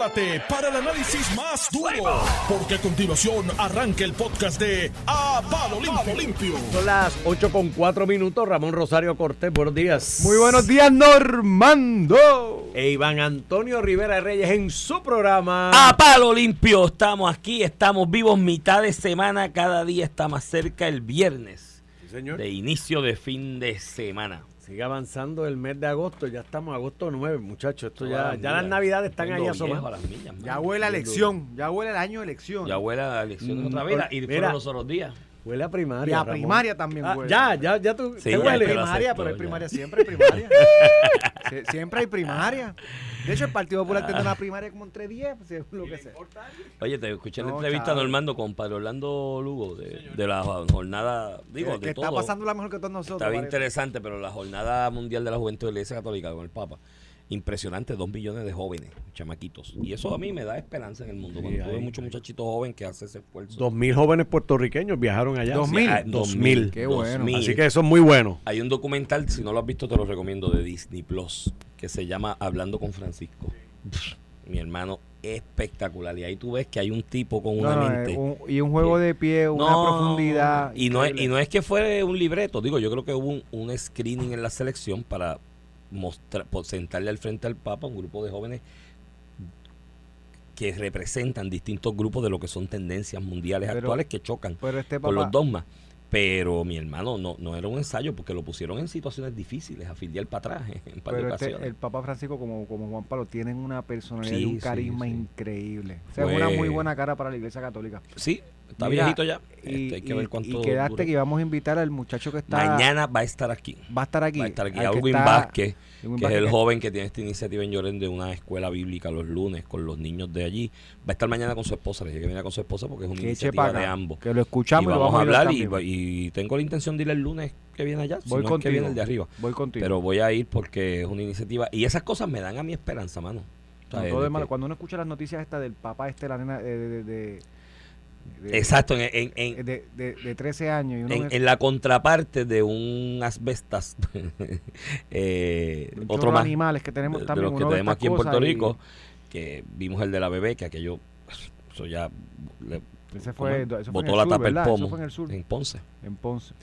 prepárate para el análisis más duro, porque a continuación arranca el podcast de A Palo Limpio. Limpio. Son las 8 con 4 minutos. Ramón Rosario Cortés, buenos días. Muy buenos días, Normando. E Iván Antonio Rivera Reyes en su programa. A palo limpio, estamos aquí, estamos vivos mitad de semana, cada día está más cerca el viernes Sí, señor. de inicio de fin de semana. Sigue avanzando el mes de agosto. Ya estamos agosto 9, muchachos. Esto ya, ya las navidades están ahí asomadas. Ya huele a elección, ya huele el año de elección. Ya huele a elecciones Mm, otra vez. Y fueron los otros días. Huele a y primaria. a Ramón. primaria también Ah, huele. ya, ya, ya tú. Sí, primaria, pero hay ya. primaria, siempre hay primaria. Sie- siempre hay primaria. De hecho, el Partido Popular tendrá una primaria como entre 10, pues, lo que sea. Oye, te escuché en la entrevista chavo. Normando con Padre Orlando Lugo de, de la jornada, digo, que de está todo. pasando la mejor que todos nosotros. Está bien parece. interesante, pero la jornada mundial de la juventud de la Iglesia Católica con el Papa, impresionante, dos millones de jóvenes, chamaquitos. Y eso a mí me da esperanza en el mundo. Cuando tuve muchos muchachitos jóvenes que hacen ese esfuerzo. Dos mil jóvenes puertorriqueños viajaron allá. Dos Sí, mil. ah, Dos mil. Qué bueno. 2000. Así que eso es muy bueno. Hay un documental, si no lo has visto te lo recomiendo, de Disney Plus, que se llama Hablando con Francisco. Mi hermano, espectacular. Y ahí tú ves que hay un tipo con una No, no, mente... eh, un- y un juego de pie, una No, profundidad. Y no, es, y no es que fue un libreto, digo, yo creo que hubo un, un screening en la selección para mostrar, por sentarle al frente al Papa un grupo de jóvenes que representan distintos grupos de lo que son tendencias mundiales Pero- actuales que chocan este con los dogmas. Pero mi hermano, no, no era un ensayo porque lo pusieron en situaciones difíciles, a filiar para atrás en un par de pero este- el Papa Francisco como, como Juan Pablo tienen una personalidad Sí, y un carisma sí. increíble. O sea, es una muy buena cara para la iglesia católica. Sí, está Mira, viejito ya. Y, Este, hay que y- ver cuánto y quedaste que íbamos a invitar al muchacho que está... Mañana va a estar aquí. Va a estar aquí. Va a estar aquí. Alwin Vázquez, que es el que- joven que tiene esta iniciativa en Lloren de una escuela bíblica los lunes con los niños de allí. Va a estar mañana con su esposa. Le dije que venga con su esposa porque es una que iniciativa de ambos. Que lo escuchamos y, lo vamos a hablar y, tengo la intención de ir el lunes que viene allá. Si Voy es que contigo. viene el de arriba. Voy contigo. Pero voy a ir porque es una iniciativa. Y esas cosas me dan a mi esperanza, mano. O sea, todo de malo, Cuando uno escucha las noticias estas del papá este, la nena eh, de, de, de, de- Exacto, en, en- en- de, de- de 13 años. Y uno en, en la contraparte de un asbestas, eh, un otro más. animales que tenemos de, de también. los que tenemos aquí en Puerto y- Rico, que vimos el de la bebé, que aquello, eso ya le Ese fue, eso fue en botó el la sur, tapa el ¿verdad? Eso pomo fue en el sur, en Ponce. en Ponce.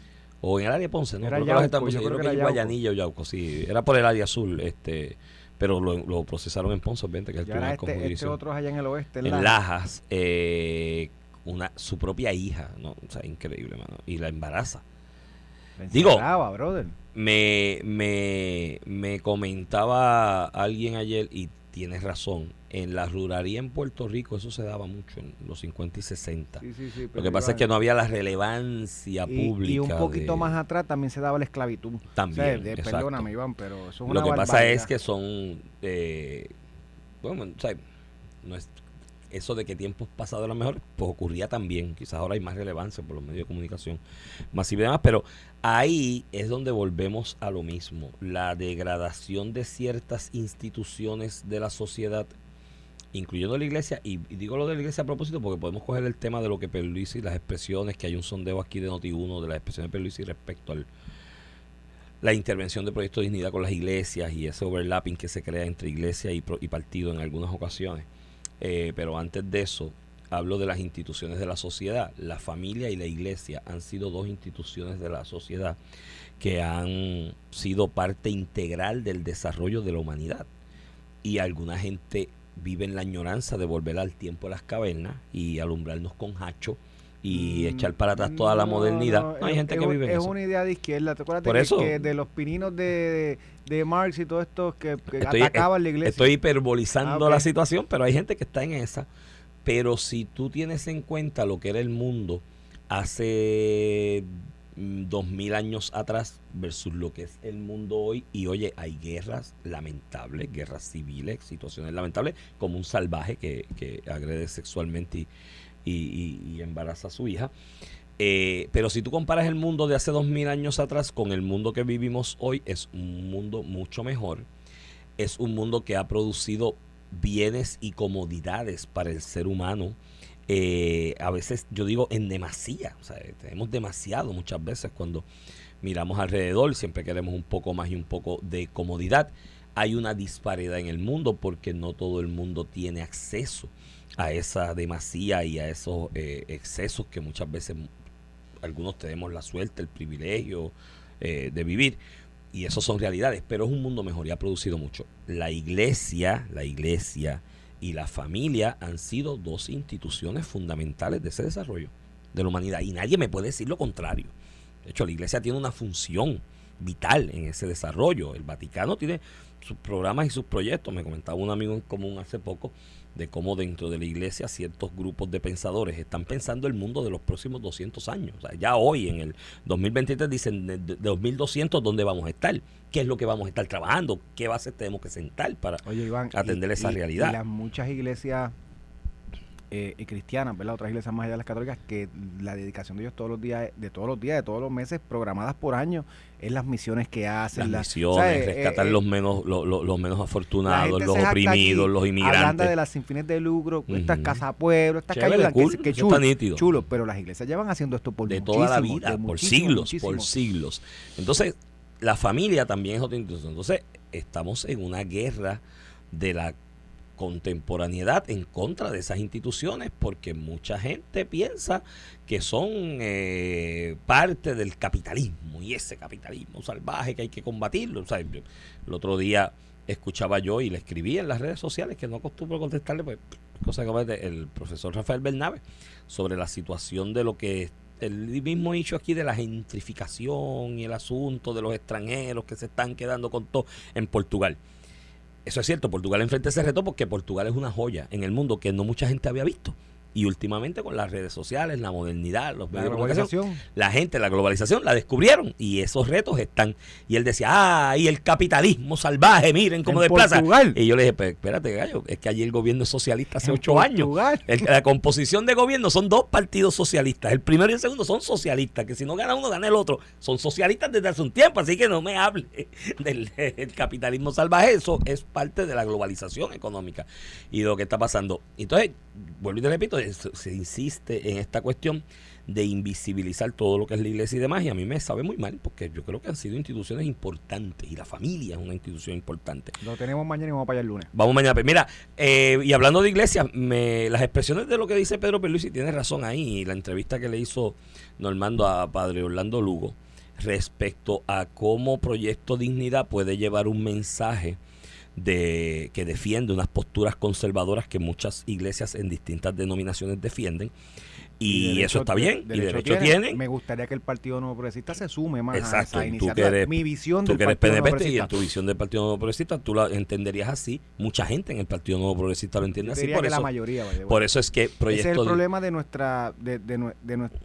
O en el área de Ponce, ¿no? Era creo que Yauco, yo yo creo creo que que era Yauco. Yauco, sí. Era por el área azul, este, pero lo, lo procesaron en Ponce, obviamente, que es el tribunal este, este jurisdicción. otro es allá en el oeste. en Lajas, eh, una, su propia hija, ¿no? O sea, increíble, mano. Y la embaraza. Digo- Digo. brother. Me, me, me comentaba alguien ayer, y tienes razón, en la ruralía en Puerto Rico eso se daba mucho en los 50 y 60. Sí, sí, sí, Lo que pasa es que no había la relevancia y, pública. y un poquito de- más atrás también se daba la esclavitud. También, O sea, de- perdóname, Iván, pero eso es una Lo que pasa es que son. eh, bueno, o sea, no es, eso de que tiempos pasados eran mejores, pues ocurría también. Quizás ahora hay más relevancia por los medios de comunicación masiva y demás, pero ahí es donde volvemos a lo mismo. La degradación de ciertas instituciones de la sociedad, incluyendo la iglesia, y, digo lo de la iglesia a propósito porque podemos coger el tema de lo que Perluisi, las expresiones, que hay un sondeo aquí de Noti1 de las expresiones de Perluisi respecto al la intervención de Proyecto de Dignidad con las iglesias y ese overlapping que se crea entre iglesia y, pro- y partido en algunas ocasiones. Eh, pero antes de eso, hablo de las instituciones de la sociedad. La familia y la iglesia han sido dos instituciones de la sociedad que han sido parte integral del desarrollo de la humanidad. Y alguna gente vive en la añoranza de volver al tiempo de las cavernas y alumbrarnos con hacho y echar para atrás toda la modernidad. no, No, hay es- gente que vive en Es eso. una idea de izquierda. ¿Te acuerdas Por eso. que de los pininos de, de Marx y todo esto que, que Estoy- atacaban la iglesia? Estoy hiperbolizando Ah, la situación, pero hay gente que está en esa. Pero si tú tienes en cuenta lo que era el mundo hace mm, dos mil años atrás versus lo que es el mundo hoy, y oye, hay guerras lamentables, guerras civiles, situaciones lamentables, como un salvaje que, que agrede sexualmente y, y- y- y embaraza a su hija. Eh, pero si tú comparas el mundo de hace dos mil años atrás con el mundo que vivimos hoy, es un mundo mucho mejor. Es un mundo que ha producido bienes y comodidades para el ser humano. Eh, a veces yo digo en demasía, o sea, tenemos demasiado muchas veces cuando miramos alrededor, siempre queremos un poco más y un poco de comodidad. hay una disparidad en el mundo porque no todo el mundo tiene acceso a esa demasía y a esos eh, excesos que muchas veces algunos tenemos la suerte, el privilegio eh, de vivir. Y eso son realidades, pero es un mundo mejor y ha producido mucho. La iglesia, la iglesia y la familia han sido dos instituciones fundamentales de ese desarrollo de la humanidad. Y nadie me puede decir lo contrario. De hecho, la iglesia tiene una función vital en ese desarrollo. El Vaticano tiene sus programas y sus proyectos. Me comentaba un amigo en común hace poco de cómo dentro de la iglesia ciertos grupos de pensadores están pensando el mundo de los próximos 200 años. O sea, ya hoy, en el 2023, dicen de, 2200, ¿dónde vamos a estar? ¿Qué es lo que vamos a estar trabajando? ¿Qué bases tenemos que sentar para atender esa realidad? Y las muchas iglesias eh, y cristianas, ¿verdad? Otras iglesias más allá de las católicas, que la dedicación de ellos todos los días, de todos los días, de todos los meses, programadas por año, es las misiones que hacen. Las misiones, rescatar eh, los menos los, menos afortunados, los oprimidos, los inmigrantes. Hablando de las sin fines de lucro, estas casas pueblo, estas calles que, chulo, chulo, pero las iglesias llevan haciendo esto por De toda la vida, por siglos, por siglos. Entonces, la familia también es otra institución. Entonces, estamos en una guerra de la contemporaneidad en contra de esas instituciones porque mucha gente piensa que son eh, parte del capitalismo y ese capitalismo salvaje que hay que combatirlo. el otro día escuchaba yo y le escribí en las redes sociales que no acostumbro contestarle, pues, cosa que el profesor Rafael Bernabe sobre la situación de lo que el mismo hecho aquí de la gentrificación y el asunto de los extranjeros que se están quedando con todo en Portugal. Eso es cierto, Portugal enfrenta ese reto porque Portugal es una joya en el mundo que no mucha gente había visto. Y últimamente con las redes sociales, la modernidad, los medios de comunicación, la gente, la globalización, la descubrieron y esos retos están. Y él decía, ah, y el capitalismo salvaje, miren cómo desplaza. Y yo le dije, pues, espérate, gallo, es que allí el gobierno es socialista hace ocho años. la composición de gobierno son dos partidos socialistas. El primero y el segundo son socialistas, que si no gana uno, gana el otro. Son socialistas desde hace un tiempo, así que no me hable del, capitalismo salvaje. Eso es parte de la globalización económica y de lo que está pasando. Entonces, vuelvo y te repito, se insiste en esta cuestión de invisibilizar todo lo que es la iglesia y demás, y a mí me sabe muy mal, porque yo creo que han sido instituciones importantes, y la familia es una institución importante. Lo tenemos mañana y vamos para allá el lunes. Vamos mañana. Pues mira, eh, y hablando de iglesia, me, las expresiones de lo que dice Pedro y tiene razón ahí, la entrevista que le hizo Normando a Padre Orlando Lugo, respecto a cómo Proyecto Dignidad puede llevar un mensaje de, que defiende unas posturas conservadoras que muchas iglesias en distintas denominaciones defienden. Y, eso está bien, y derecho tienen. Me gustaría que el Partido Nuevo Progresista se sume más a esa iniciativa. Mi visión del Partido Nuevo Progresista. Y en tu visión del Partido Nuevo Progresista tú la entenderías así. Mucha gente en el Partido Nuevo Progresista lo entiende así. Por eso, la mayoría. por eso es que proyecto... Ese es el problema de nuestra... De, de, de, nuestra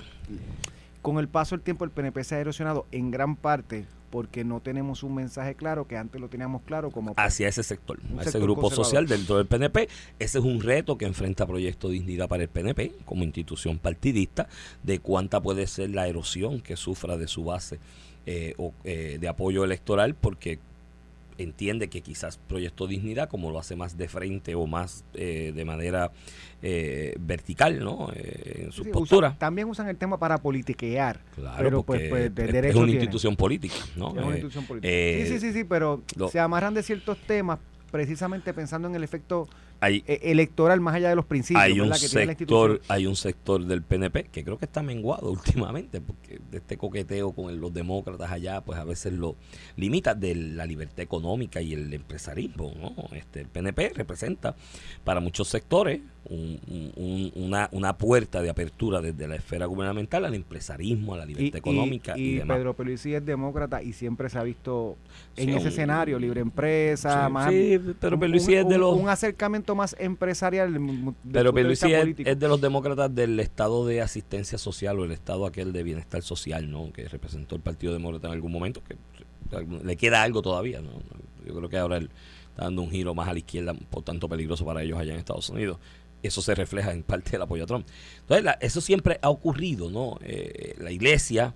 con el paso del tiempo el PNP se ha erosionado en gran parte porque no tenemos un mensaje claro que antes lo teníamos claro como hacia ese sector, a ese grupo social dentro del PNP. Ese es un reto que enfrenta Proyecto Dignidad para el PNP como institución partidista de cuánta puede ser la erosión que sufra de su base eh, o, eh, de apoyo electoral porque entiende que quizás Proyecto Dignidad, como lo hace más de frente o más eh, de manera eh, vertical, ¿no? Eh, en su postura. también usan el tema para politiquear. Claro, pero pues, pues es, una institución política, ¿no? Es una institución política. sí, sí, sí, sí, pero se amarran de ciertos temas precisamente pensando en el efecto hay, e, electoral más allá de los principios hay un sector hay un sector del PNP que creo que está menguado últimamente porque de este coqueteo con los demócratas allá pues a veces lo limita de la libertad económica y el empresarismo ¿no? este el PNP representa para muchos sectores una, una puerta de apertura desde la esfera gubernamental al empresarismo a la libertad económica y, y, demás. Pedro Peluisi es demócrata y siempre se ha visto en ese escenario libre empresa más sí, pero Peluisi es de los un acercamiento más empresarial. Pero Pierluisi es, es, de los demócratas del estado de asistencia social o el estado aquel de bienestar social, ¿no? Que representó el Partido Demócrata en algún momento, que le queda algo todavía, ¿no? Yo creo que ahora él está dando un giro más a la izquierda, por tanto peligroso para ellos allá en Estados Unidos. Eso se refleja en parte del apoyo a Trump. Entonces, eso siempre ha ocurrido, ¿no? Eh, la iglesia,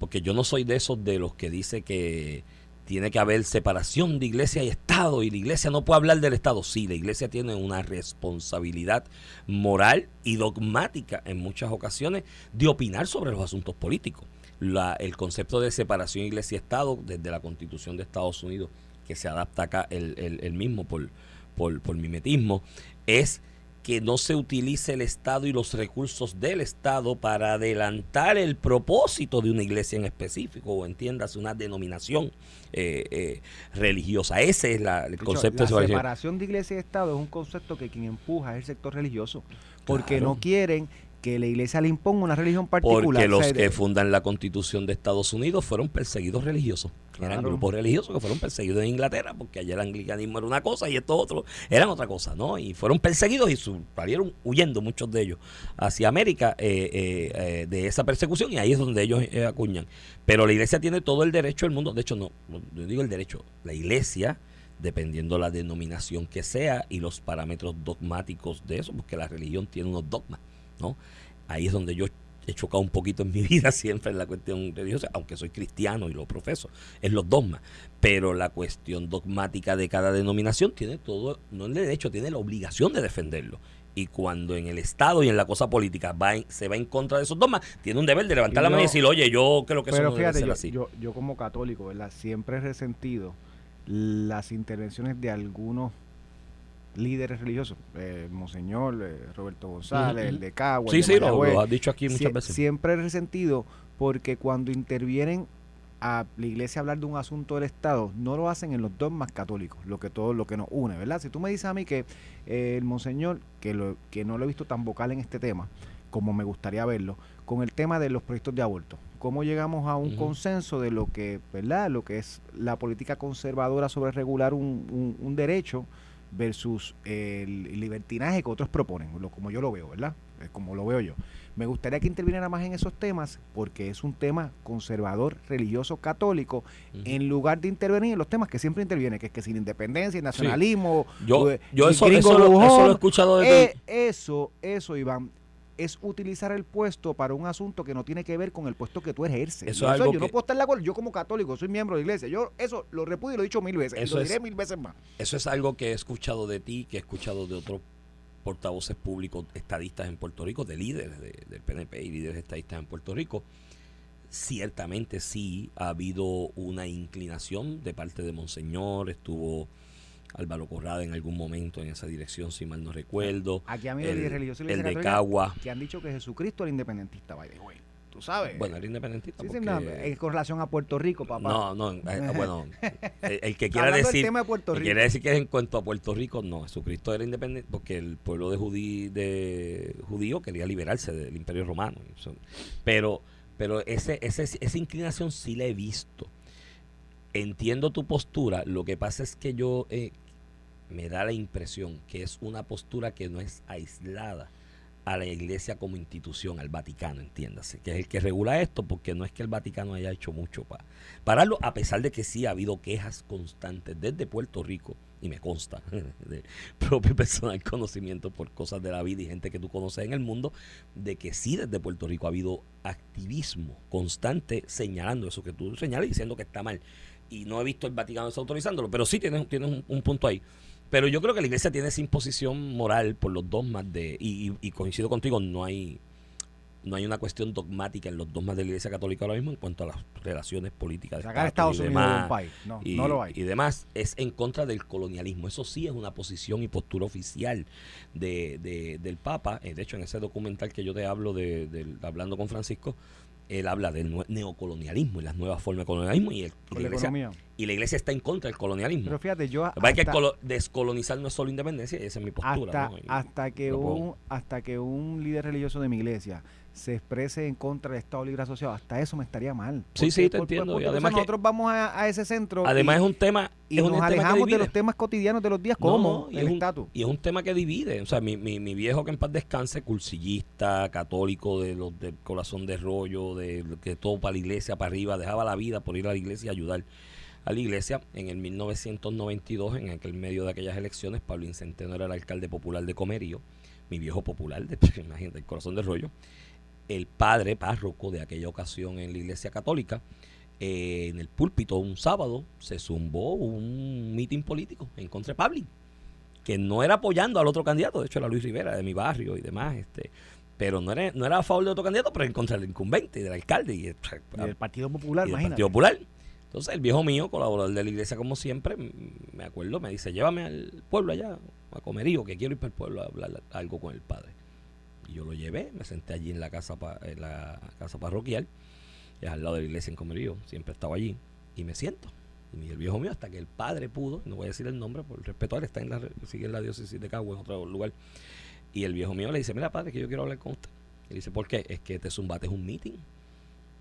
porque yo no soy de esos de los que dice que tiene que haber separación de iglesia y Estado y la iglesia no puede hablar del Estado. Sí, la iglesia tiene una responsabilidad moral y dogmática en muchas ocasiones de opinar sobre los asuntos políticos. La, el concepto de separación iglesia-Estado desde la constitución de Estados Unidos que se adapta acá el, el- mismo por, por, por mimetismo, es que no se utilice el Estado y los recursos del Estado para adelantar el propósito de una iglesia en específico o entiéndase una denominación eh, eh, religiosa. Ese es la- el De concepto de la separación. separación de iglesia y Estado es un concepto que quien empuja es el sector religioso, porque Claro. no quieren que la iglesia le imponga una religión particular. Porque los que fundan la constitución de Estados Unidos fueron perseguidos religiosos. Eran grupos religiosos que fueron perseguidos en Inglaterra, porque allá el anglicanismo era una cosa y esto otro eran otra cosa, ¿no? Y fueron perseguidos y salieron huyendo muchos de ellos hacia América eh, eh, eh, de esa persecución y ahí es donde ellos eh, acuñan. Pero la iglesia tiene todo el derecho del mundo, de hecho no, no, yo digo el derecho, la iglesia dependiendo la denominación que sea y los parámetros dogmáticos de eso, porque la religión tiene unos dogmas, ¿no? Ahí es donde yo he chocado un poquito en mi vida siempre en la cuestión religiosa, aunque soy cristiano y lo profeso, es los dogmas, pero la cuestión dogmática de cada denominación tiene todo, no el derecho, tiene la obligación de defenderlo. Y cuando en el Estado y en la cosa política va en- se va en contra de esos dogmas, tiene un deber de levantar la mano y decir, oye, yo creo que eso Pero no debe fíjate, ser yo, así. yo, yo como católico, ¿verdad? Siempre he resentido las intervenciones de algunos líderes religiosos, eh, Monseñor, eh, Roberto González, Ujú, el de Cagua, sí, el de sí, lo, lo has dicho aquí muchas Sie- veces. Siempre he resentido porque cuando intervienen a la iglesia a hablar de un asunto del Estado, no lo hacen en los dogmas católicos, lo que todo lo que nos une, ¿verdad? Si tú me dices a mí que eh, el monseñor, que, lo, que no lo he visto tan vocal en este tema, como me gustaría verlo, con el tema de los proyectos de aborto, cómo llegamos a un Ujú. consenso de lo que, ¿verdad? Lo que es la política conservadora sobre regular un, un- un derecho versus el libertinaje que otros proponen, lo, como yo lo veo, ¿verdad? Eh, Como lo veo yo. Me gustaría que interviniera más en esos temas porque es un tema conservador, religioso, católico, en lugar de intervenir en los temas que siempre interviene, que es que sin independencia y nacionalismo. Yo, eh, yo eso, eso, lo, eso brujón, lo he escuchado desde... eh, eso, eso, Iván, es utilizar el puesto para un asunto que no tiene que ver con el puesto que tú ejerces. Eso Y es algo yo no puedo estar de acuerdo. Yo como católico soy miembro de la iglesia. Yo eso lo repudio y lo he dicho mil veces. y Eso lo es- diré mil veces más. Eso es algo que he escuchado de ti, que he escuchado de otros portavoces públicos estadistas en Puerto Rico, de líderes de- del PNP y líderes estadistas en Puerto Rico. Ciertamente sí ha habido una inclinación de parte de Monseñor, estuvo Álvaro Corrada en algún momento en esa dirección, si mal no recuerdo. Aquí a mí El, el, religioso el de Cagua. que han dicho que Jesucristo era independentista, by the way. Tú sabes. Bueno, era independentista. Sí, sí, porque- no, eh, con relación a Puerto Rico, papá. No, no, eh, bueno, el, el que quiera decir, tema de Rico. quiere decir que en cuanto a Puerto Rico, no, Jesucristo era independiente porque el pueblo de, judí, de judío quería liberarse del imperio romano. Pero pero ese, ese, esa inclinación sí la he visto. Entiendo tu postura, lo que pasa es que yo eh, me da la impresión que es una postura que no es aislada a la iglesia como institución, al Vaticano, entiéndase, que es el que regula esto, porque no es que el Vaticano haya hecho mucho para pararlo, a pesar de que sí ha habido quejas constantes desde Puerto Rico, y me consta, de propio personal conocimiento por cosas de la vida y gente que tú conoces en el mundo, de que sí desde Puerto Rico ha habido activismo constante señalando eso que tú señalas y diciendo que está mal. Y no he visto el Vaticano desautorizándolo, pero sí tienes, tienes un, un punto ahí. Pero yo creo que la iglesia tiene esa imposición moral por los dogmas de, y, y- y coincido contigo, no hay, no hay una cuestión dogmática en los dogmas de la iglesia católica ahora mismo en cuanto a las relaciones políticas. de Sacar a Estados Unidos de demás un país. No, y, no lo hay. y demás, es en contra del colonialismo. Eso sí es una posición y postura oficial de, de- del Papa. Eh, De hecho, en ese documental que yo te hablo de, del- hablando con Francisco, él habla del neocolonialismo y las nuevas formas de colonialismo y, el- y y la iglesia está en contra del colonialismo. Pero fíjate, yo que que hasta- colo- descolonizar no es solo independencia, esa es mi postura. hasta, ¿no? Que un hasta que un líder religioso de mi iglesia se exprese en contra del Estado Libre Asociado, hasta eso me estaría mal. Sí, sí, te entiendo, y además que- nosotros vamos a, a ese centro Además y, es un tema... y es nos que alejamos de los temas cotidianos de los días, No, como es el un- estatus. Y es un tema que divide. O sea, mi, mi, mi viejo que en paz descanse, cursillista, católico, de los del corazón de rollo, de que todo para la iglesia, para arriba, dejaba la vida por ir a la iglesia y ayudar a la iglesia. En el 1992, en aquel medio de aquellas elecciones, Pablo Incenteno era el alcalde popular de Comerío, mi viejo popular, de, imagínate, el corazón de rollo. El padre párroco de aquella ocasión en la iglesia católica, eh, en el púlpito un sábado, se zumbó un mitin político en contra de Pablo que no era apoyando al otro candidato, de hecho era Luis Rivera de mi barrio y demás, este, pero no era, no era a favor de otro candidato, pero en contra del incumbente y del alcalde y, Y del Partido Popular, y del imagínate. Partido Popular. Entonces el viejo mío, colaborador de la iglesia como siempre, me acuerdo, me dice, llévame al pueblo allá, a Comerío, que quiero ir para el pueblo a hablar algo con el padre. Y yo lo llevé, me senté allí en la casa, en la casa parroquial, es al lado de la iglesia en Comerío, siempre estaba allí, y me siento. Y el viejo mío, hasta que el padre pudo, no voy a decir el nombre por respeto a él, está en la, sigue en la diócesis de Cagua, en otro lugar. Y el viejo mío le dice, mira padre, que yo quiero hablar con usted. Y dice, ¿por qué? Es que este zumbate es un meeting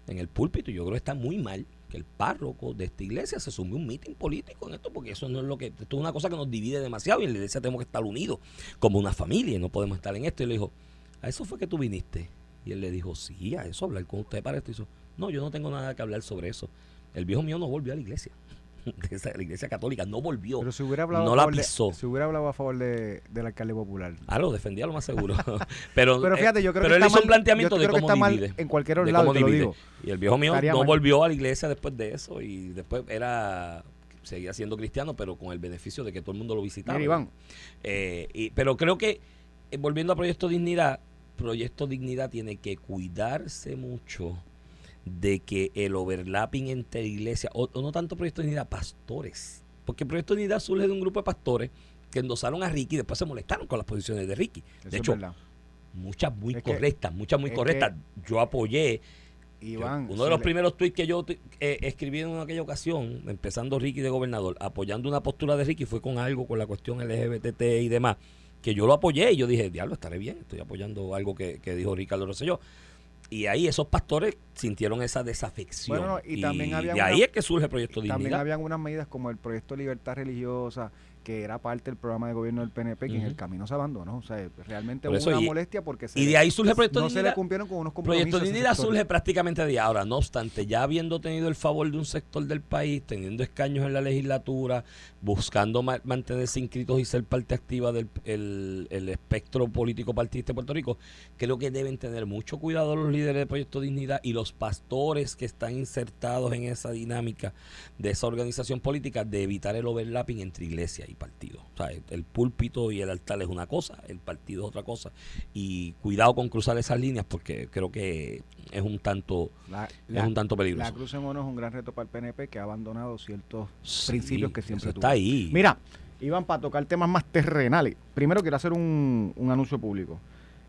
en el púlpito. Yo creo que está muy mal que el párroco de esta iglesia se sume un mitin político en esto, porque eso no es lo que, esto es una cosa que nos divide demasiado y en la iglesia tenemos que estar unidos como una familia y no podemos estar en esto. Y le dijo, ¿a eso fue que tú viniste? Y él le dijo, sí, a eso, hablar con usted para esto. Y dijo, no, yo no tengo nada que hablar sobre eso. El viejo mío no volvió a la iglesia. La iglesia católica no volvió. Pero si hubiera hablado no la pisó. si hubiera hablado a favor de, del alcalde popular. Ah, lo defendía lo más seguro. pero, pero fíjate, yo creo pero que él hizo un planteamiento de cómo divide, en cualquier otro lado, te lo digo. Y el viejo mío no volvió a la iglesia después de eso y después era seguía siendo cristiano, pero con el beneficio de que todo el mundo lo visitaba. Iván. Eh, y, pero creo que, eh, volviendo a Proyecto Dignidad, Proyecto Dignidad tiene que cuidarse mucho de que el overlapping entre iglesias, o, no tanto Proyecto de Unidad, pastores. Porque Proyecto de Unidad surge de un grupo de pastores que endosaron a Ricky y después se molestaron con las posiciones de Ricky. de hecho, muchas muy correctas, muchas muy correctas. yo apoyé. uno de los primeros tweets que yo eh, escribí en aquella ocasión, empezando Ricky de gobernador, apoyando una postura de Ricky, fue con algo, con la cuestión LGBT y demás, que yo lo apoyé y yo dije, diablo, estaré bien, estoy apoyando algo que, que dijo Ricardo Rosselló y ahí esos pastores sintieron esa desafección. y, también ahí es que surge el proyecto Dignidad. También habían unas medidas como el proyecto Libertad Religiosa, que era parte del programa de gobierno del PNP, que en el camino se abandonó. O sea, realmente hubo una molestia porque se y de ahí surge proyecto no se le cumplieron con unos compromisos. Proyecto Dignidad surge prácticamente de ahora. No obstante, ya habiendo tenido el favor de un sector del país, teniendo escaños en la legislatura, buscando mantenerse inscritos y ser parte activa del el, espectro político partidista de Puerto Rico, creo que deben tener mucho cuidado los líderes de Proyecto Dignidad y los pastores que están insertados en esa dinámica de esa organización política de evitar el overlapping entre iglesia y partido. O sea, el púlpito y el altar es una cosa, el partido es otra cosa. Y cuidado con cruzar esas líneas porque creo que es un tanto, es un tanto peligroso. La Cruz en Mono es un gran reto para el PNP que ha abandonado ciertos principios que siempre está ahí. Mira, Iván, para tocar temas más terrenales, primero quiero hacer un, un anuncio público.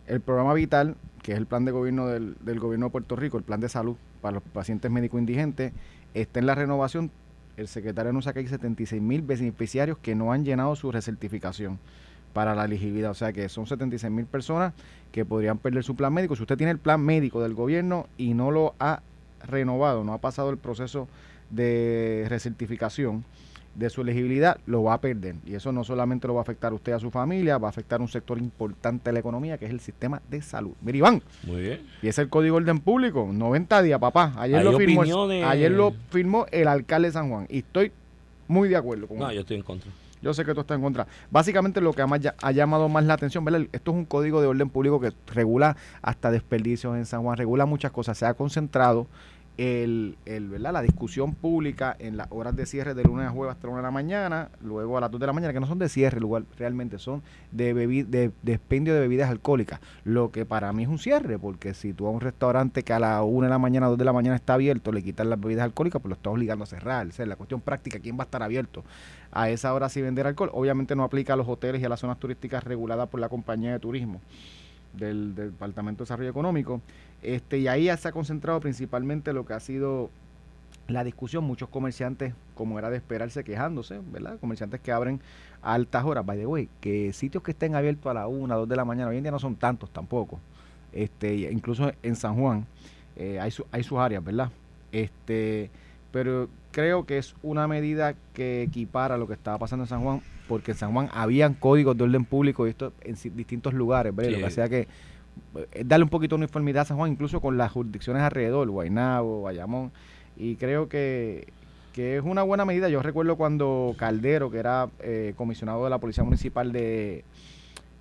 El programa Vital, que es el plan de gobierno del, del gobierno de Puerto Rico, el plan de salud para los pacientes médicos indigentes, está en la renovación el secretario anuncia que hay 76 mil beneficiarios que no han llenado su recertificación para la elegibilidad. O sea que son 76 mil personas que podrían perder su plan médico. Si usted tiene el plan médico del gobierno y no lo ha renovado, no ha pasado el proceso de recertificación, de su elegibilidad, lo va a perder. Y eso no solamente lo va a afectar a usted y a su familia, va a afectar un sector importante de la economía, que es el sistema de salud. Mira, Iván. Muy bien. Y es el Código Orden Público, 90 días, papá. Ayer, lo firmó, ayer lo firmó el alcalde de San Juan. Y estoy muy de acuerdo con No, yo estoy en contra. Yo sé que tú estás en contra. Básicamente lo que ha, llamado más la atención, ¿verdad? Esto es un código de orden público que regula hasta desperdicios en San Juan, regula muchas cosas. Se ha concentrado el, el, ¿verdad? la discusión pública en las horas de cierre de lunes a jueves hasta la 1 de la mañana, luego a las 2 de la mañana, que no son de cierre, lugar, realmente son de, de, de expendio de bebidas alcohólicas, lo que para mí es un cierre, porque si tú a un restaurante que a las 1 de la mañana, 2 de la mañana está abierto, le quitas las bebidas alcohólicas, pues lo estás obligando a cerrar. O sea, la cuestión práctica, ¿quién va a estar abierto a esa hora sin vender alcohol? Obviamente no aplica a los hoteles y a las zonas turísticas reguladas por la compañía de turismo del, Departamento de Desarrollo Económico. Este, y ahí se ha concentrado principalmente lo que ha sido la discusión, muchos comerciantes, como era de esperarse, quejándose, ¿verdad? Comerciantes que abren a altas horas. By the way, que sitios que estén abiertos a la 1, 2 de la mañana, hoy en día no son tantos tampoco. Este, incluso en San Juan eh, hay, hay sus áreas, ¿verdad? Este, pero creo que es una medida que equipara lo que estaba pasando en San Juan porque en San Juan habían códigos de orden público y esto en distintos lugares, Lo que sea que eh, darle un poquito de uniformidad a San Juan, incluso con las jurisdicciones alrededor, Guaynabo, Bayamón, y creo que, que es una buena medida. Yo recuerdo cuando Caldero, que era eh, comisionado de la Policía Municipal de,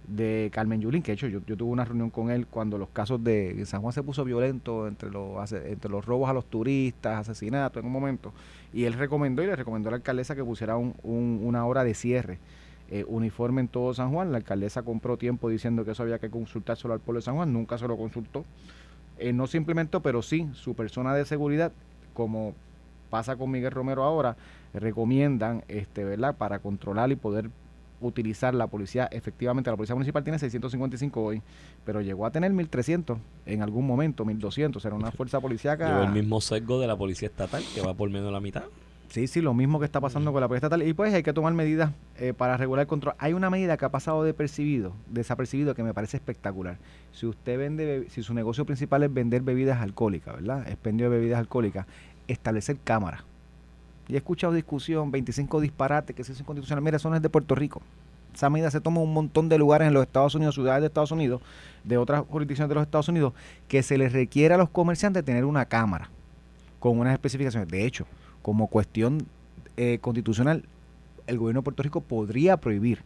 de Carmen Yulín, que de hecho yo, yo, tuve una reunión con él cuando los casos de San Juan se puso violento entre los, entre los robos a los turistas, asesinatos en un momento, y él recomendó y le recomendó a la alcaldesa que pusiera un, una hora de cierre eh, uniforme en todo San Juan. La alcaldesa compró tiempo diciendo que eso había que consultárselo al pueblo de San Juan, nunca se lo consultó. Eh, no se implementó, pero sí su persona de seguridad como pasa con Miguel Romero ahora, recomiendan, este, ¿verdad?, para controlar y poder utilizar la policía, efectivamente la policía municipal tiene 655 hoy, pero llegó a tener 1300 en algún momento, 1200, era una fuerza policíaca. Lleva el mismo sesgo de la policía estatal, que va por menos de la mitad. Sí, sí, lo mismo que está pasando con la policía estatal. Y pues hay que tomar medidas eh, para regular el control. Hay una medida que ha pasado de percibido, desapercibido, que me parece espectacular. Si usted vende, si su negocio principal es vender bebidas alcohólicas, ¿verdad? Expendio de bebidas alcohólicas, establecer cámaras. Y he escuchado discusión, 25 disparates, que se es inconstitucional. Mira, eso no es de Puerto Rico. Esa medida se toma en un montón de lugares en los Estados Unidos, ciudades de Estados Unidos, de otras jurisdicciones de los Estados Unidos, que se les requiere a los comerciantes tener una cámara con unas especificaciones. De hecho, como cuestión eh, constitucional, el gobierno de Puerto Rico podría prohibir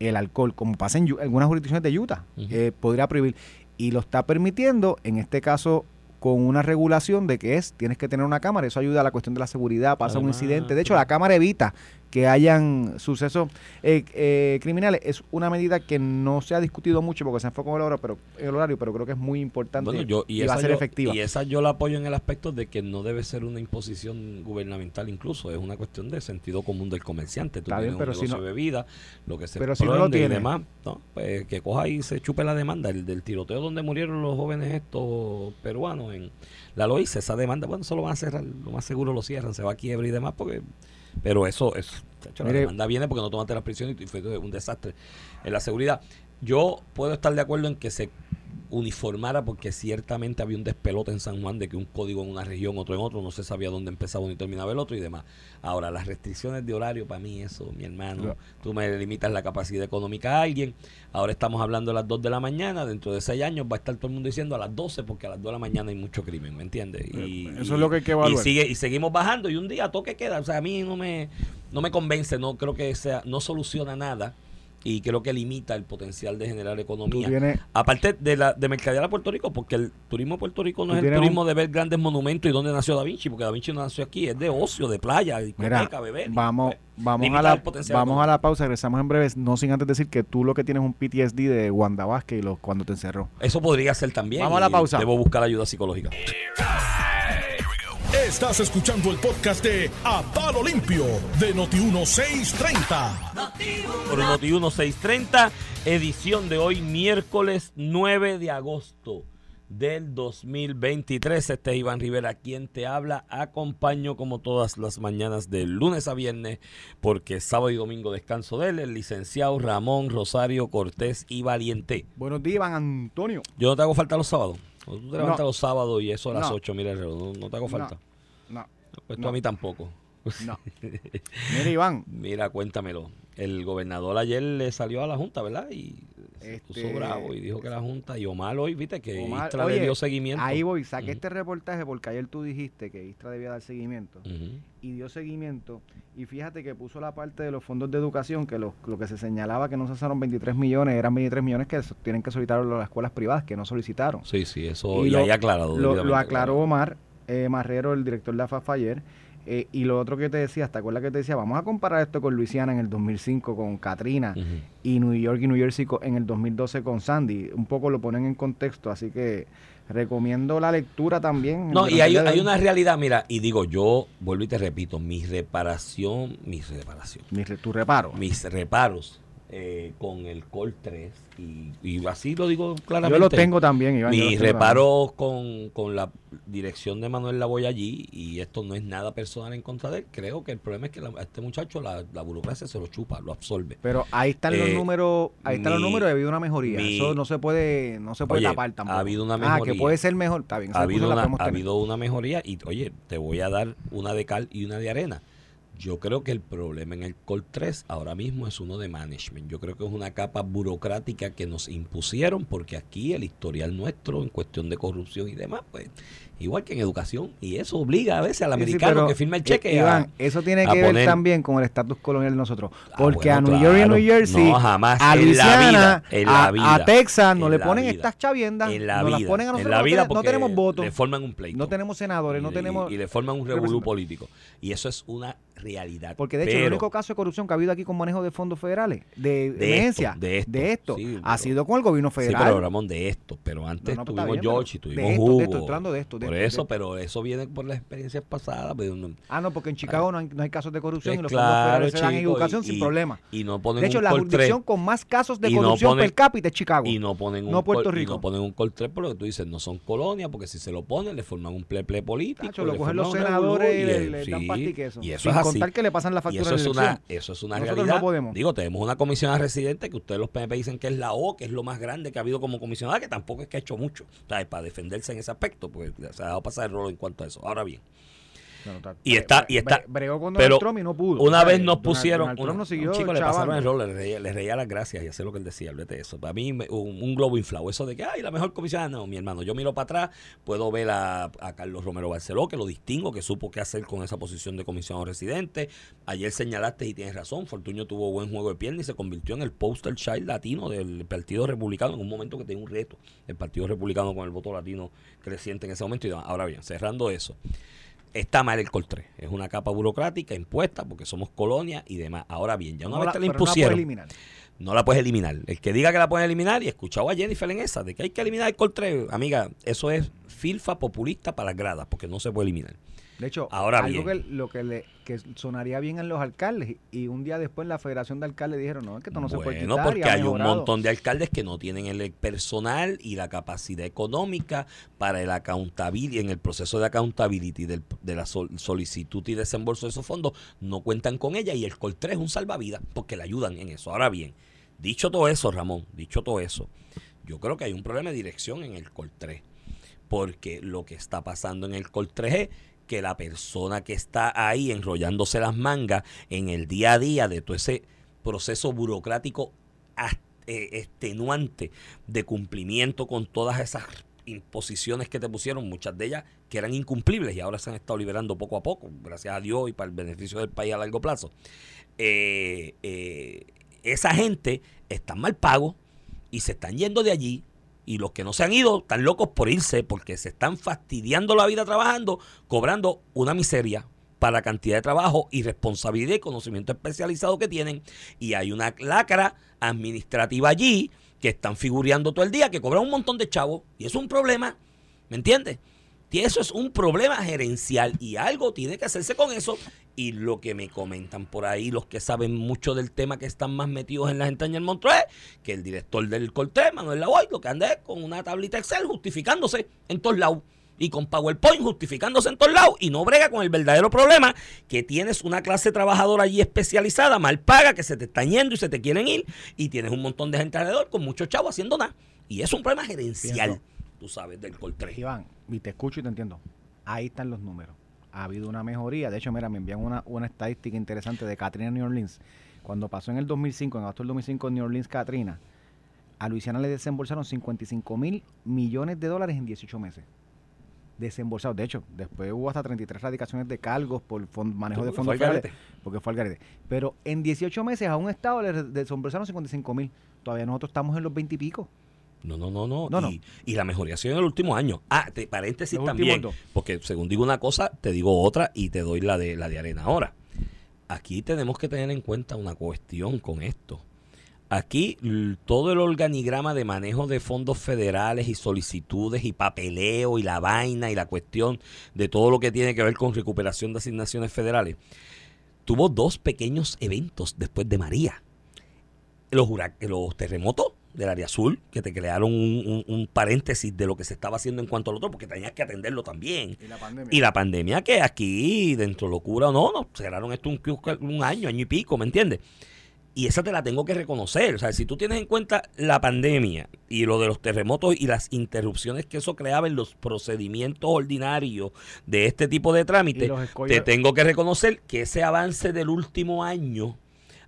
el alcohol, como pasa en algunas jurisdicciones de Utah, eh, podría prohibir. Y lo está permitiendo, en este caso, con una regulación de que es, tienes que tener una cámara, eso ayuda a la cuestión de la seguridad, pasa un Además, incidente. De hecho, la cámara evita que hayan sucesos eh, eh, criminales. Es una medida que no se ha discutido mucho porque se enfocó en el horario, pero, en el horario, pero creo que es muy importante Bueno, yo, y, y va a ser yo, efectiva. y esa yo la apoyo en el aspecto de que no debe ser una imposición gubernamental incluso, es una cuestión de sentido común del comerciante. Tú Está bien, tienes pero un si no- de bebida, lo que se Pero si no lo prende y tiene. demás, ¿no? Pues que coja y se chupe la demanda el del tiroteo donde murieron los jóvenes estos peruanos en la Loíza, esa demanda, bueno, eso lo van a cerrar, lo más seguro lo cierran, se va a quiebra y demás porque pero eso es chacho, la Mire- demanda viene porque no tomaste las prisiones y fue un desastre en la seguridad. Yo puedo estar de acuerdo en que se uniformara porque ciertamente había un despelote en San Juan de que un código en una región, otro en otro, no se sabía dónde empezaba uno y terminaba el otro y demás. Ahora, las restricciones de horario, para mí eso, mi hermano, tú me limitas la capacidad económica a alguien. Ahora estamos hablando a las 2 de la mañana, dentro de 6 años va a estar todo el mundo diciendo a las 12 porque a las 2 de la mañana hay mucho crimen, ¿me entiendes? Y, Eh, Eso es y- lo que hay que y sigue y seguimos bajando y un día toque queda, o sea, a mí no me no me convence, no creo que sea no soluciona nada y creo que limita el potencial de generar economía. tienes, Aparte de la de mercadear a Puerto Rico, porque el turismo de Puerto Rico no es el turismo de ver grandes monumentos y dónde nació Da Vinci, porque Da Vinci no nació aquí, es de ocio, de playa, Mira, discoteca, beber. y, vamos, pues, vamos, a la, vamos a la pausa, regresamos en breve, no sin antes decir que tú lo que tienes es un PTSD de Wanda Vázquez y los, cuando te encerró. Eso podría ser también. Vamos a la pausa. Debo buscar ayuda psicológica. Estás escuchando el podcast de A Palo Limpio de Noti1630. Por Noti 1630, edición de hoy, miércoles 9 de agosto del 2023. Este es Iván Rivera, quien te habla. Acompaño como todas las mañanas de lunes a viernes, porque sábado y domingo descanso de él, el licenciado Ramón Rosario Cortés y Valiente. Buenos días, Iván Antonio. Yo no te hago falta los sábados. Cuando tú te levantas No. los sábados y eso a las No. 8, mira no, no te hago falta. No, Pues tú a mí tampoco. no. Mira, Iván, Mira, cuéntamelo. El gobernador ayer le salió a la Junta, ¿verdad? Y se Este- puso bravo y dijo que la Junta, y Omar hoy, viste, que Omar, Istra oye, le dio seguimiento. ahí voy, saqué este reportaje porque ayer tú dijiste que Istra debía dar seguimiento y dio seguimiento y fíjate que puso la parte de los fondos de educación que lo, lo que se señalaba que no se usaron 23 millones, eran 23 millones que tienen que solicitar las escuelas privadas que no solicitaron. Sí, sí, eso. Y Y, lo- ahí aclarado. Lo, aclaró. Omar eh, Marrero, el director de la FAFA ayer. Eh, y lo otro que te decía, ¿te acuerdas que te decía? Vamos a comparar esto con Luisiana en el 2005, con Katrina, y New York y New Jersey en el 2012 con Sandy. Un poco lo ponen en contexto, así que recomiendo la lectura también. No, y hay, una realidad, mira, y digo, yo vuelvo y te repito, mi reparación, mi reparación, Mi re- tu reparo. mis reparos eh, con el Col 3, y, y así lo digo claramente. Yo lo tengo también, Iván. Mis reparos con, con la dirección de Manuel Lavoy allí, y esto no es nada personal en contra de él, creo que el problema es que la- a este muchacho la, la burocracia se lo chupa, lo absorbe. Pero ahí están los Eh, números, ahí están los números y ha habido una mejoría. mi- Eso no se puede, no se puede Oye, tapar tampoco. ha habido una Ah, mejoría. que puede ser mejor, está bien. ha habido, una, ha habido una mejoría y oye, te voy a dar una de cal y una de arena. Yo creo que el problema en el Col 3 ahora mismo es uno de management. Yo creo que es una capa burocrática que nos impusieron porque aquí el historial nuestro en cuestión de corrupción y demás, pues igual que en educación. Y eso obliga a veces al Sí, sí, americano pero, que firma el eh, cheque. a- Iván, eso tiene a que ver también con el estatus colonial de nosotros. Ah, Porque bueno, a New York y. New Jersey, No, jamás. a En la Luisiana, vida, en la a, vida, a Texas, no en le ponen vida, estas chaviendas, en la nos vida, las ponen a en nosotros, la no, vida tenemos votos, le forman un pleito. no tenemos senadores, y no tenemos... y le forman un revolú político. Y eso es una realidad. Porque de hecho el único caso de corrupción que ha habido aquí con manejo de fondos federales, de, De emergencia, esto, de esto, de esto, sí, ha pero- sido con el gobierno Sí, federal. pero Ramón, de esto. Pero antes No, no, pues tuvimos bien, George y de tuvimos esto, de esto, hablando de esto, de por esto, eso, de- pero eso viene por las experiencias pasadas. pero no- Ah, no, porque en Chicago no hay, no hay casos de corrupción Pues y los claro, fondos federales se dan en educación y- sin y- problema. Y no ponen De hecho, un la col jurisdicción tres, con más casos de corrupción ponen- per cápita es Chicago. Y no ponen un No Puerto col- y Rico. no ponen un col 3 por lo que tú dices, no son colonias, porque si se lo ponen, le forman un ple ple político. Tacho, lo cogen los senadores y le, y, sí, dan pastique Y eso es así. Contar que le pasan la Y factura eso de es, una, eso es una Nosotros no realidad. podemos. Digo, tenemos una comisionada residente que ustedes los PNP dicen que es la O, que es lo más grande que ha habido como comisionada, que tampoco es que ha hecho mucho, ¿sabes? Para defenderse en ese aspecto, porque se ha dejado pasar el rol en cuanto a eso. Ahora bien, Y está- y está- bre- Bregó con pero Trump y no pudo. una vez nos pusieron. Donald siguió un chico le pasaron el rol, le reía, le reía las gracias y hacía lo que él decía, olvídate de eso. Para mí, un, un globo inflado. Eso de que, ay, la mejor comisionada. No, mi hermano, yo miro para atrás, puedo ver a, a Carlos Romero Barceló, que lo distingo, que supo qué hacer con esa posición de comisionado residente. Ayer señalaste y tienes razón, Fortuño tuvo buen juego de pierna y se convirtió en el poster child latino del Partido Republicano en un momento que tenía un reto. El Partido Republicano con el voto latino creciente en ese momento. Y ahora bien, cerrando eso está mal el Col 3. Es una capa burocrática impuesta porque somos colonia y demás. Ahora bien, ya una No vez la- te la pero no la puede impusieron, eliminar. no la puedes eliminar. El que diga que la puedes eliminar, y escuchaba a Jennifer en esa, de que hay que eliminar el Col 3, amiga, eso es filfa populista para las gradas, porque no se puede eliminar. De hecho, Ahora algo bien. que lo que le que sonaría bien en los alcaldes y un día después la Federación de Alcaldes dijeron, no, es que esto no se puede quitar porque ha hay un mejorado". montón de alcaldes que no tienen el personal y la capacidad económica para el accountability, en el proceso de accountability del- de la sol- solicitud y desembolso de esos fondos, no cuentan con ella y el Col 3 es un salvavidas porque le ayudan en eso. Ahora bien, dicho todo eso, Ramón, dicho todo eso, yo creo que hay un problema de dirección en el Col 3 porque lo que está pasando en el Col 3 es que la persona que está ahí enrollándose las mangas en el día a día de todo ese proceso burocrático eh, extenuante de cumplimiento con todas esas imposiciones que te pusieron, muchas de ellas que eran incumplibles y ahora se han estado liberando poco a poco, gracias a Dios y para el beneficio del país a largo plazo. Eh, eh, esa gente está mal pago y se están yendo de allí y los que no se han ido están locos por irse porque se están fastidiando la vida trabajando, cobrando una miseria para la cantidad de trabajo y responsabilidad y conocimiento especializado que tienen. Y hay una lacra administrativa allí que están figureando todo el día, que cobran un montón de chavos. Y es un problema, ¿me entiendes? Y eso es un problema gerencial y algo tiene que hacerse con eso. Y lo que me comentan por ahí, los que saben mucho del tema, que están más metidos en las entrañas del monstruo, es que el director del Corte, Manuel Lavoy, lo que anda es con una tablita Excel justificándose en todos lados. Y con PowerPoint justificándose en todos lados. Y no brega con el verdadero problema que tienes una clase trabajadora allí especializada, mal paga, que se te están yendo y se te quieren ir. Y tienes un montón de gente alrededor con muchos chavos haciendo nada. Y es un problema gerencial, Pienso. tú sabes, del Corte. Iván, y te escucho y te entiendo. Ahí están los números. Ha habido una mejoría. De hecho, mira, me envían una, una estadística interesante de Katrina New Orleans. Cuando pasó en el 2005, en agosto del 2005, New Orleans Katrina, a Luisiana le desembolsaron 55 mil millones de dólares en 18 meses. Desembolsados. De hecho, después hubo hasta 33 radicaciones de cargos por manejo de fondos al federales, porque fue al garete. Pero en 18 meses a un estado le desembolsaron 55 mil. Todavía nosotros estamos en los 20 y pico. No, no, no, no. No, no. y, y la mejoría ha sido en el último año. Ah, te, paréntesis Los también. Porque según digo una cosa, te digo otra y te doy la de la de arena. Ahora, aquí tenemos que tener en cuenta una cuestión con esto. Aquí todo el organigrama de manejo de fondos federales y solicitudes y papeleo y la vaina y la cuestión de todo lo que tiene que ver con recuperación de asignaciones federales tuvo dos pequeños eventos después de María los, los terremotos del área azul, que te crearon un, un- un paréntesis de lo que se estaba haciendo en cuanto al otro, porque tenías que atenderlo también. Y la pandemia. Y la pandemia que aquí, dentro locura o no, nos cerraron esto un, un año, año y pico, ¿me entiendes? Y esa te la tengo que reconocer. O sea, si tú tienes en cuenta la pandemia y lo de los terremotos y las interrupciones que eso creaba en los procedimientos ordinarios de este tipo de trámites, te tengo que reconocer que ese avance del último año,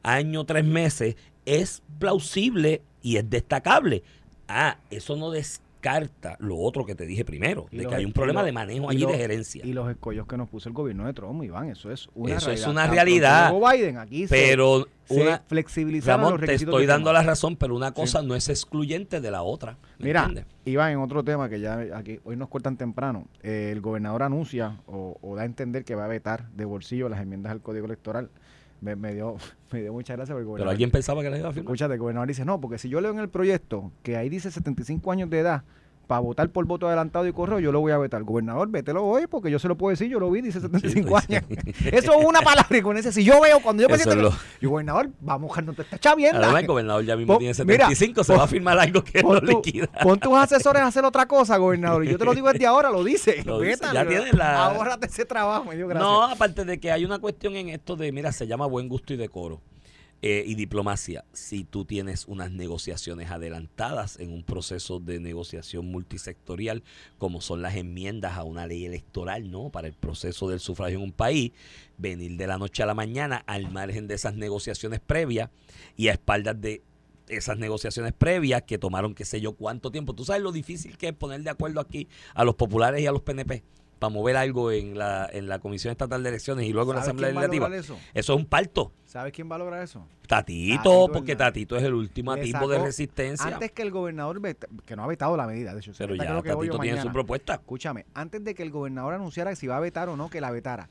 año, tres meses, es plausible y es destacable. Ah, eso no descarta lo otro que te dije primero, de los- que hay un problema los- de manejo allí los- de gerencia. Y los escollos que nos puso el gobierno de Trump, Iván, eso es una Eso es realidad. una Tan realidad, Biden, aquí se- Pero se, una, Ramón, te requisitos estoy dando la razón, pero una cosa no es excluyente de la otra. ¿me Mira, entiendes? Iván, en otro tema que ya aquí hoy nos cortan temprano, eh, el gobernador anuncia o, o da a entender que va a vetar de bolsillo las enmiendas al Código Electoral. Me, me dio, me dio mucha gracia porque Pero alguien pensaba que la iba a firmar. Escúchate, el gobernador dice, no, porque si yo leo en el proyecto que ahí dice 75 años de edad para votar por voto adelantado y correo, yo lo voy a vetar. Gobernador, vételo hoy porque yo se lo puedo decir, yo lo vi, dice 75 Sí, años. Eso es una palabra y con ese, si yo veo, cuando yo me siento... lo- Yo, gobernador, vamos a no te está chaviendo. Además, el gobernador ya mismo Pon- tiene mira, 75, se pon- va a firmar algo que Pon, tu- liquida. pon tus asesores a hacer otra cosa, gobernador. Y yo te lo digo desde ahora, lo dice. Lo dice, Vétalo, ya tienes la- Ahórrate ese trabajo, me dio gracia. No, aparte de que hay una cuestión en esto de, mira, se llama buen gusto y decoro eh, y diplomacia. Si tú tienes unas negociaciones adelantadas en un proceso de negociación multisectorial, como son las enmiendas a una ley electoral, ¿no? Para el proceso del sufragio en un país, venir de la noche a la mañana al margen de esas negociaciones previas y a espaldas de esas negociaciones previas que tomaron qué sé yo cuánto tiempo. Tú sabes lo difícil que es poner de acuerdo aquí a los populares y a los PNP para mover algo en la, en la Comisión Estatal de Elecciones y luego en la ¿Sabes Asamblea Legislativa. eso? Eso es un parto. ¿Sabes quién va a lograr eso? Tatito, Tatito, porque. Tatito es el último Le tipo de resistencia. Antes que el gobernador, que no ha vetado la medida, de hecho, pero ya Tatito tiene su mañana. propuesta. Escúchame, antes de que el gobernador anunciara si va a vetar o no, que la vetara,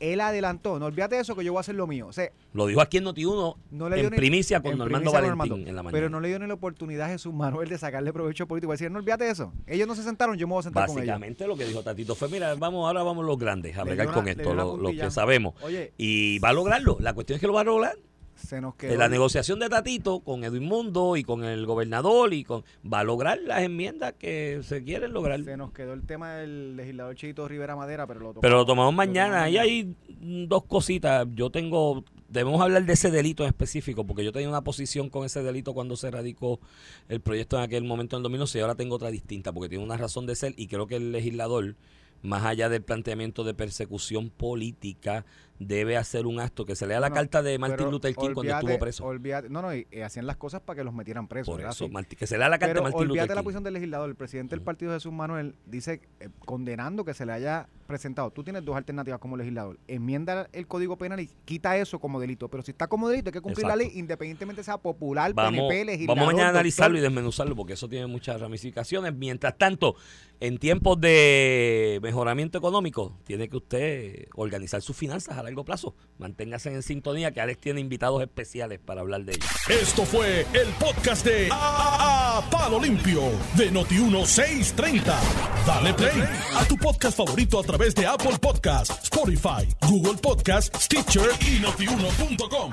él adelantó, no olvídate de eso, que yo voy a hacer lo mío. O sea, Lo dijo aquí en Noti1 no le dio en ni- primicia con en Normando primicia Valentín Normando, en la mañana. Pero no le dio ni la oportunidad a Jesús Manuel de sacarle provecho político. Decir, no olvídate de eso. Ellos no se sentaron, yo me voy a sentar con ellos. Básicamente lo que dijo Tatito fue, mira, vamos ahora vamos los grandes a bregar con esto, dio una lo, lo puntilla. que sabemos. Oye, Y va a lograrlo. La cuestión es que lo va a lograr. Se nos En quedó. la negociación de Tatito con Edwin Mundo y con el gobernador y con va a lograr las enmiendas que se quieren lograr. Se nos quedó el tema del legislador Chito Rivera Madera, pero lo tomamos. Pero lo tomamos mañana. Ahí hay dos cositas. Yo tengo, debemos hablar de ese delito en específico, porque yo tenía una posición con ese delito cuando se radicó el proyecto en aquel momento en el 2011 y ahora tengo otra distinta, porque tiene una razón de ser y creo que el legislador, más allá del planteamiento de persecución política, debe hacer un acto que se lea la No, carta de Martin Luther King cuando olvídate- estuvo preso. olvídate- no, no, y, hacían las cosas para que los metieran presos. Por eso, que se lea la carta Pero de Martin olvídate Luther la King. posición del legislador. El presidente del partido Jesús Manuel dice, eh, condenando que se le haya presentado. Tú tienes dos alternativas como legislador. Enmienda el código penal y quita eso como delito. Pero si está como delito, hay que cumplir la Exacto. ley independientemente sea popular, Vamos, PNP, legislador. vamos mañana a analizarlo y desmenuzarlo porque eso tiene muchas ramificaciones. Mientras tanto, en tiempos de mejoramiento económico, tiene que usted organizar sus finanzas a largo plazo. Manténgase en sintonía que Alex tiene invitados especiales para hablar de ello. Esto fue el podcast de A, A- Palo Limpio de Noti1630. Dale play a tu podcast favorito a través de Apple Podcasts, Spotify, Google Podcasts, Stitcher y notiuno.com.